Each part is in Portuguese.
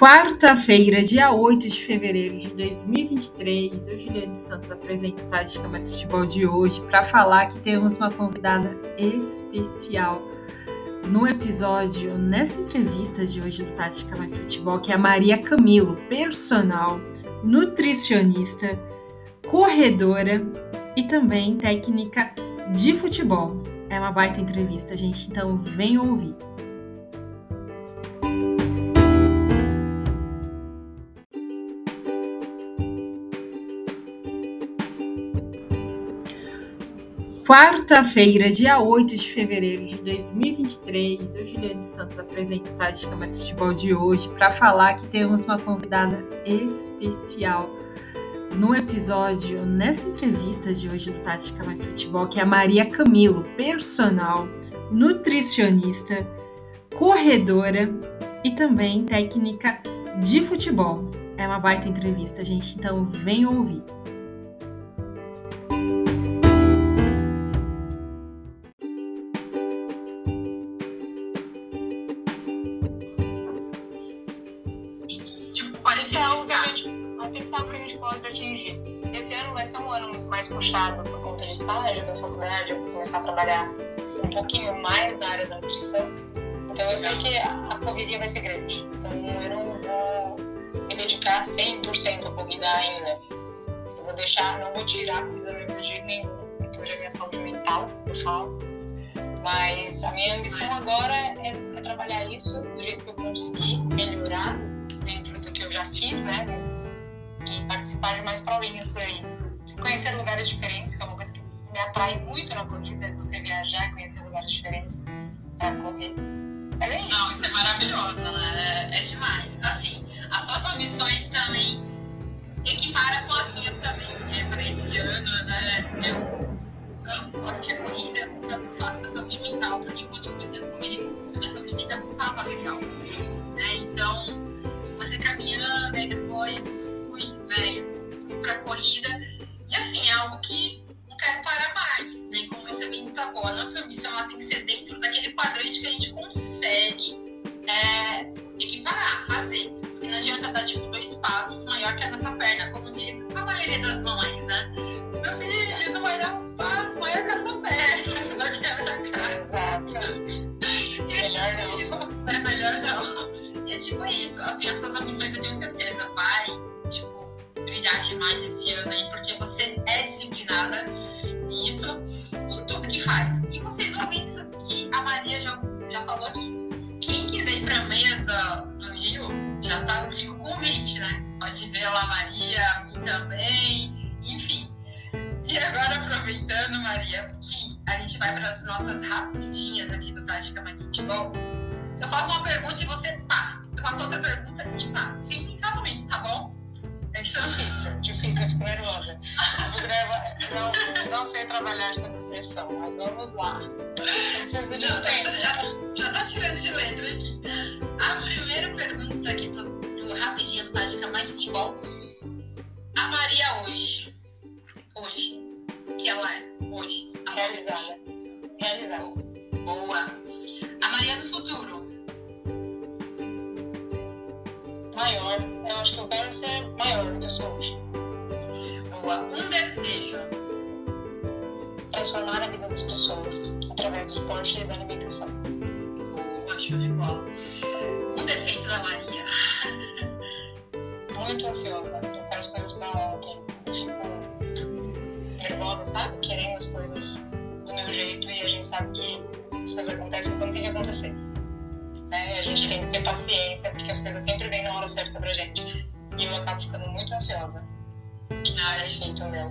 Quarta-feira, dia 8 de fevereiro de 2023, eu, Juliane Santos, apresento Tática Mais Futebol de hoje para falar que temos uma convidada especial no episódio, nessa entrevista de hoje do Tática Mais Futebol, que é a Maria Camilo, personal, nutricionista, corredora e também técnica de futebol. É uma baita entrevista, gente, então venham ouvir. Quarta-feira, dia 8 de fevereiro de 2023, eu, Juliane Santos, apresento Tática Mais Futebol de hoje para falar que temos uma convidada especial no episódio, nessa entrevista de hoje do Tática Mais Futebol, que é a Maria Camilo, personal, nutricionista, corredora e também técnica de futebol. É uma baita entrevista, gente, então venham ouvir. Mais puxado por conta de estágio da faculdade, eu vou começar a trabalhar um pouquinho mais na área da nutrição. Então eu sei que a correria vai ser grande. Então eu não vou me dedicar 100% à corrida ainda. Eu vou deixar, não vou tirar a corrida da minha vida de jeito nenhum, porque hoje é minha saúde mental, eu falo. Mas a minha ambição agora é, é trabalhar isso do jeito que eu conseguir, melhorar dentro do que eu já fiz, né? E participar de mais provinhas por aí conhecer lugares diferentes, que é uma coisa que me atrai muito na corrida, você viajar conhecer lugares diferentes para correr. Mas é isso. Não, isso é maravilhoso, né? É, é demais. Assim, as suas ambições também equipara com as minhas também. É, para esse ano, né? Eu amo assistir a corrida pelo fato da saúde mental, porque quando depois fui, né? Fui para a corrida e assim, é algo que não quero parar mais, né? Como você bem destacou, a nossa ambição ela tem que ser dentro daquele quadrante que a gente consegue é, equiparar, fazer. Porque não adianta dar tipo dois passos maior que a nossa perna, como diz a maioria das mães, né? Meu filho não vai dar um passo maior que a sua perna, só que é pra casa. Exato. E melhor não. É melhor não. E é tipo isso, assim, as suas ambições eu tenho certeza, vai, tipo, brilhar demais esse ano aí, porque você é disciplinada nisso em tudo que faz. E vocês vão ver isso que a Maria já, já falou aqui. Quem quiser ir pra meia do, do Rio, já tá no o convite, né? Pode ver lá Maria, a mim também, enfim. E agora, aproveitando, Maria, que a gente vai para as nossas rapidinhas aqui do Tática Mais Futebol, eu faço uma pergunta e você pá. Eu faço outra pergunta e pá. Sem pensar muito, tá bom? É difícil, difícil, eu fico nervosa. não, não sei trabalhar sob pressão, mas vamos lá. Preciso de um tempo. Já, já tá tirando de letra aqui. A primeira pergunta aqui do, do rapidinho Tática Mais Futebol. A Maria hoje. Hoje. Que ela é hoje. Realizada. Realizada. Boa. A Maria no futuro maior. Eu acho que eu quero ser maior do que eu sou hoje. Boa. Um desejo. Transformar a vida das pessoas através do esporte e da alimentação. Boa, show de bola. Um defeito da Maria. Muito ansiosa. Pra gente. E eu acabo ficando muito ansiosa. Ah, que entendeu.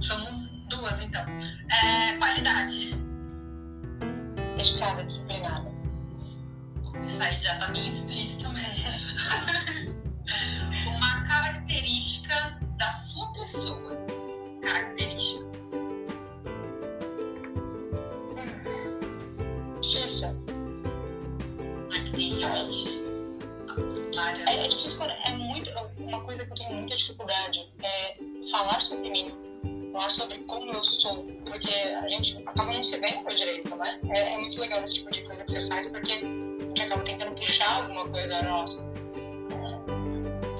Somos duas, então. É, qualidade. Dedicada, disciplinada. Isso aí já tá bem explícito mesmo. Uma característica da sua pessoa. Característica. Hum. É, é é muito. Uma coisa que eu tenho muita dificuldade é falar sobre mim, falar sobre como eu sou, porque a gente acaba não se vendo direito, né? É, é muito legal esse tipo de coisa que você faz, porque a gente acaba tentando puxar alguma coisa nossa.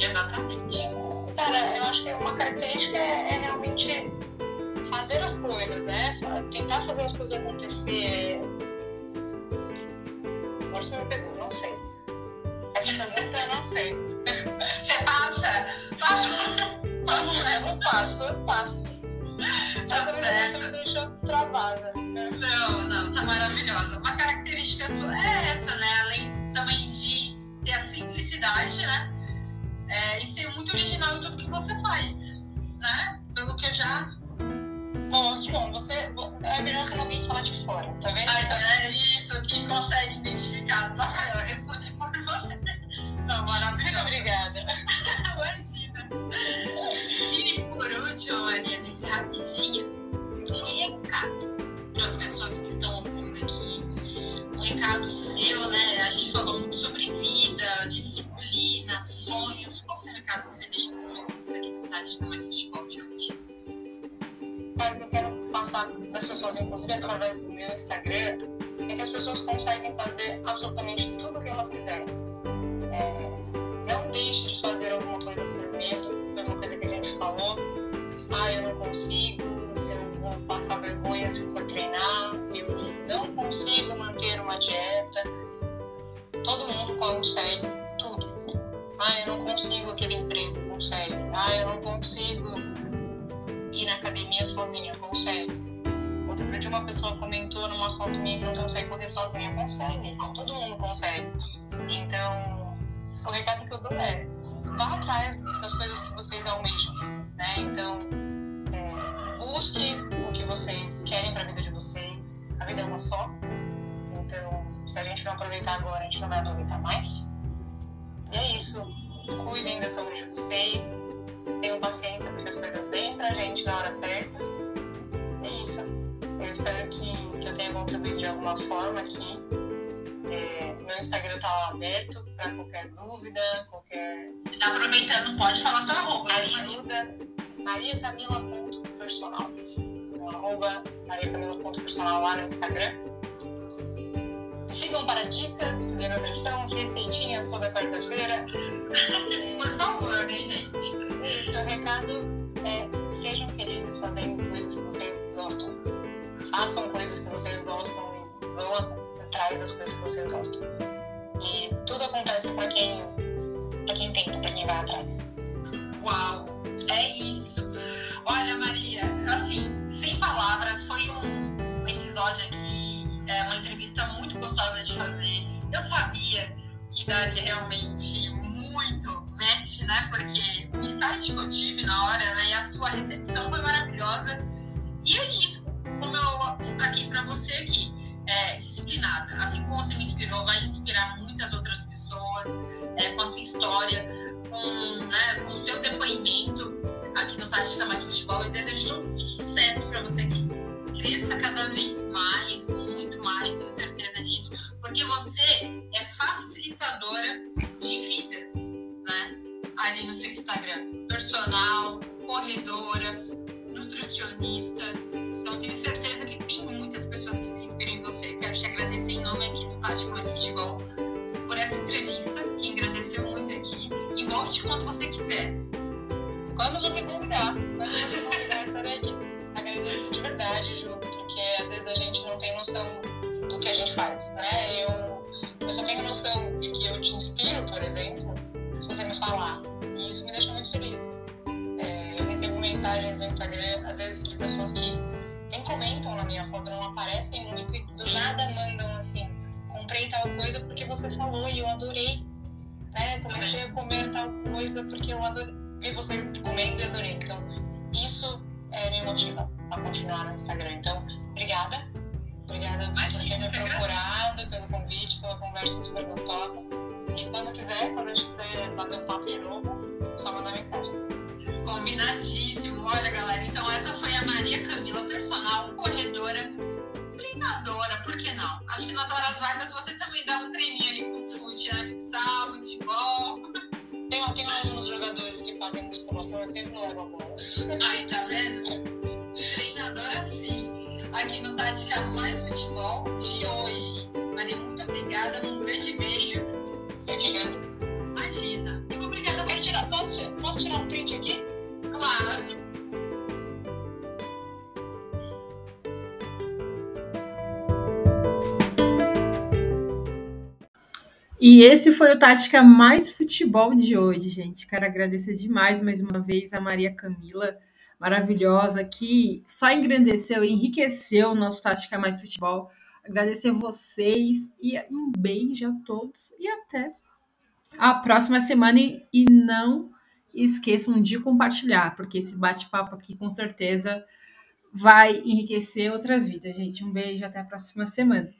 Exatamente. Cara, eu acho que uma característica é, é realmente fazer as coisas, né? Tentar fazer as coisas acontecer. Você me passo. Tá certo. você me deixou travada. Não, não, tá maravilhosa. Uma característica sua é essa, né? Além também de ter a simplicidade, né? É, e ser muito original em tudo que você faz, né? Pelo que eu já. Bom, que bom. Você é melhor quando alguém falar de fora, tá vendo? Ai, é isso que consegue um recado para as pessoas que estão ouvindo aqui. Um recado seu, né? A gente falou muito sobre vida, disciplina, sonhos. Qual o seu recado que você deixa para os aqui do Tática Mais Futebol de hoje? Cara, o que eu quero passar para as pessoas, inclusive através do meu Instagram, é que as pessoas conseguem fazer absolutamente tudo o que elas quiserem. É, não deixe de fazer alguma coisa por medo, pela coisa que a gente falou. Consigo, eu vou passar vergonha se for treinar, eu não consigo manter uma dieta. Todo mundo consegue tudo. Ah, eu não consigo aquele emprego, consegue. Ah, eu não consigo ir na academia sozinha, consegue. Outro dia uma pessoa comentou numa foto minha que não consegue correr sozinha, consegue. Todo mundo consegue. Então, o recado que eu dou é vá atrás das coisas que vocês almejam, né? Então, busque o que vocês querem para a vida de vocês. A vida é uma só. Então, se a gente não aproveitar agora, a gente não vai aproveitar mais. E é isso. Cuidem da saúde de vocês. Tenham paciência porque as coisas vêm pra gente na hora certa. É isso. Eu espero que, que eu tenha contribuído de alguma forma aqui. É, meu Instagram tá lá aberto para qualquer dúvida, qualquer aproveitando, pode falar seu arroba. né, Maria? mariacamila.personal. Então, arroba mariacamila.personal lá no Instagram. Sigam para dicas de nutrição, receitinhas toda quarta-feira. Por favor, né, gente? Isso, o recado é sejam felizes fazendo coisas que vocês gostam. Façam coisas que vocês gostam vão atrás das coisas que vocês gostam. E tudo acontece para quem, gostosa de fazer. Eu sabia que daria realmente muito match, né? Porque o insight que eu tive na hora, né? E a sua recepção foi maravilhosa. E é isso, como eu destaquei para você aqui, é, disciplinada. Assim como você me inspirou, vai inspirar muitas outras pessoas é, com a sua história, com, né, com o seu depoimento aqui no Tática Mais Futebol. Eu desejo todo sucesso para você que cresça cada vez mais, muito mais, tenho certeza disso, porque você é facilitadora de vidas, né? Ali no seu Instagram, personal, corredora, nutricionista. Então tenho certeza que tem muitas pessoas que se inspiram em você. Quero te agradecer em nome aqui do Tática Mais Futebol por essa entrevista que engrandeceu muito aqui. E volte quando você quiser. Vezes, de pessoas que nem comentam na minha foto, não aparecem muito e do nada mandam assim: comprei tal coisa porque você falou e eu adorei. Né? Comecei a comer tal coisa porque eu adorei. Vi você comendo e adorei. Então, isso é, me motiva a continuar no Instagram. Então, obrigada. Obrigada por ter Imagina, me procurado, pelo convite, pela conversa super gostosa. E quando quiser, quando a gente quiser bater um papo de novo, só mandar mensagem. Combinadíssimo. Olha, galera, então essa foi a Maria Camila, personal, corredora, treinadora, por que não? Acho que nas horas vagas você também dá um treininho ali com fute, né? Futsal, futebol. Tem, tem alguns jogadores que fazem musculação, eu sempre levo a bola. Aí, tá E esse foi o Tática Mais Futebol de hoje, gente. Quero agradecer demais mais uma vez a Maria Camila, maravilhosa, que só engrandeceu enriqueceu o nosso Tática Mais Futebol. Agradecer vocês e um beijo a todos e até a próxima semana. E não esqueçam de compartilhar, porque esse bate-papo aqui com certeza vai enriquecer outras vidas, gente. Um beijo, até a próxima semana.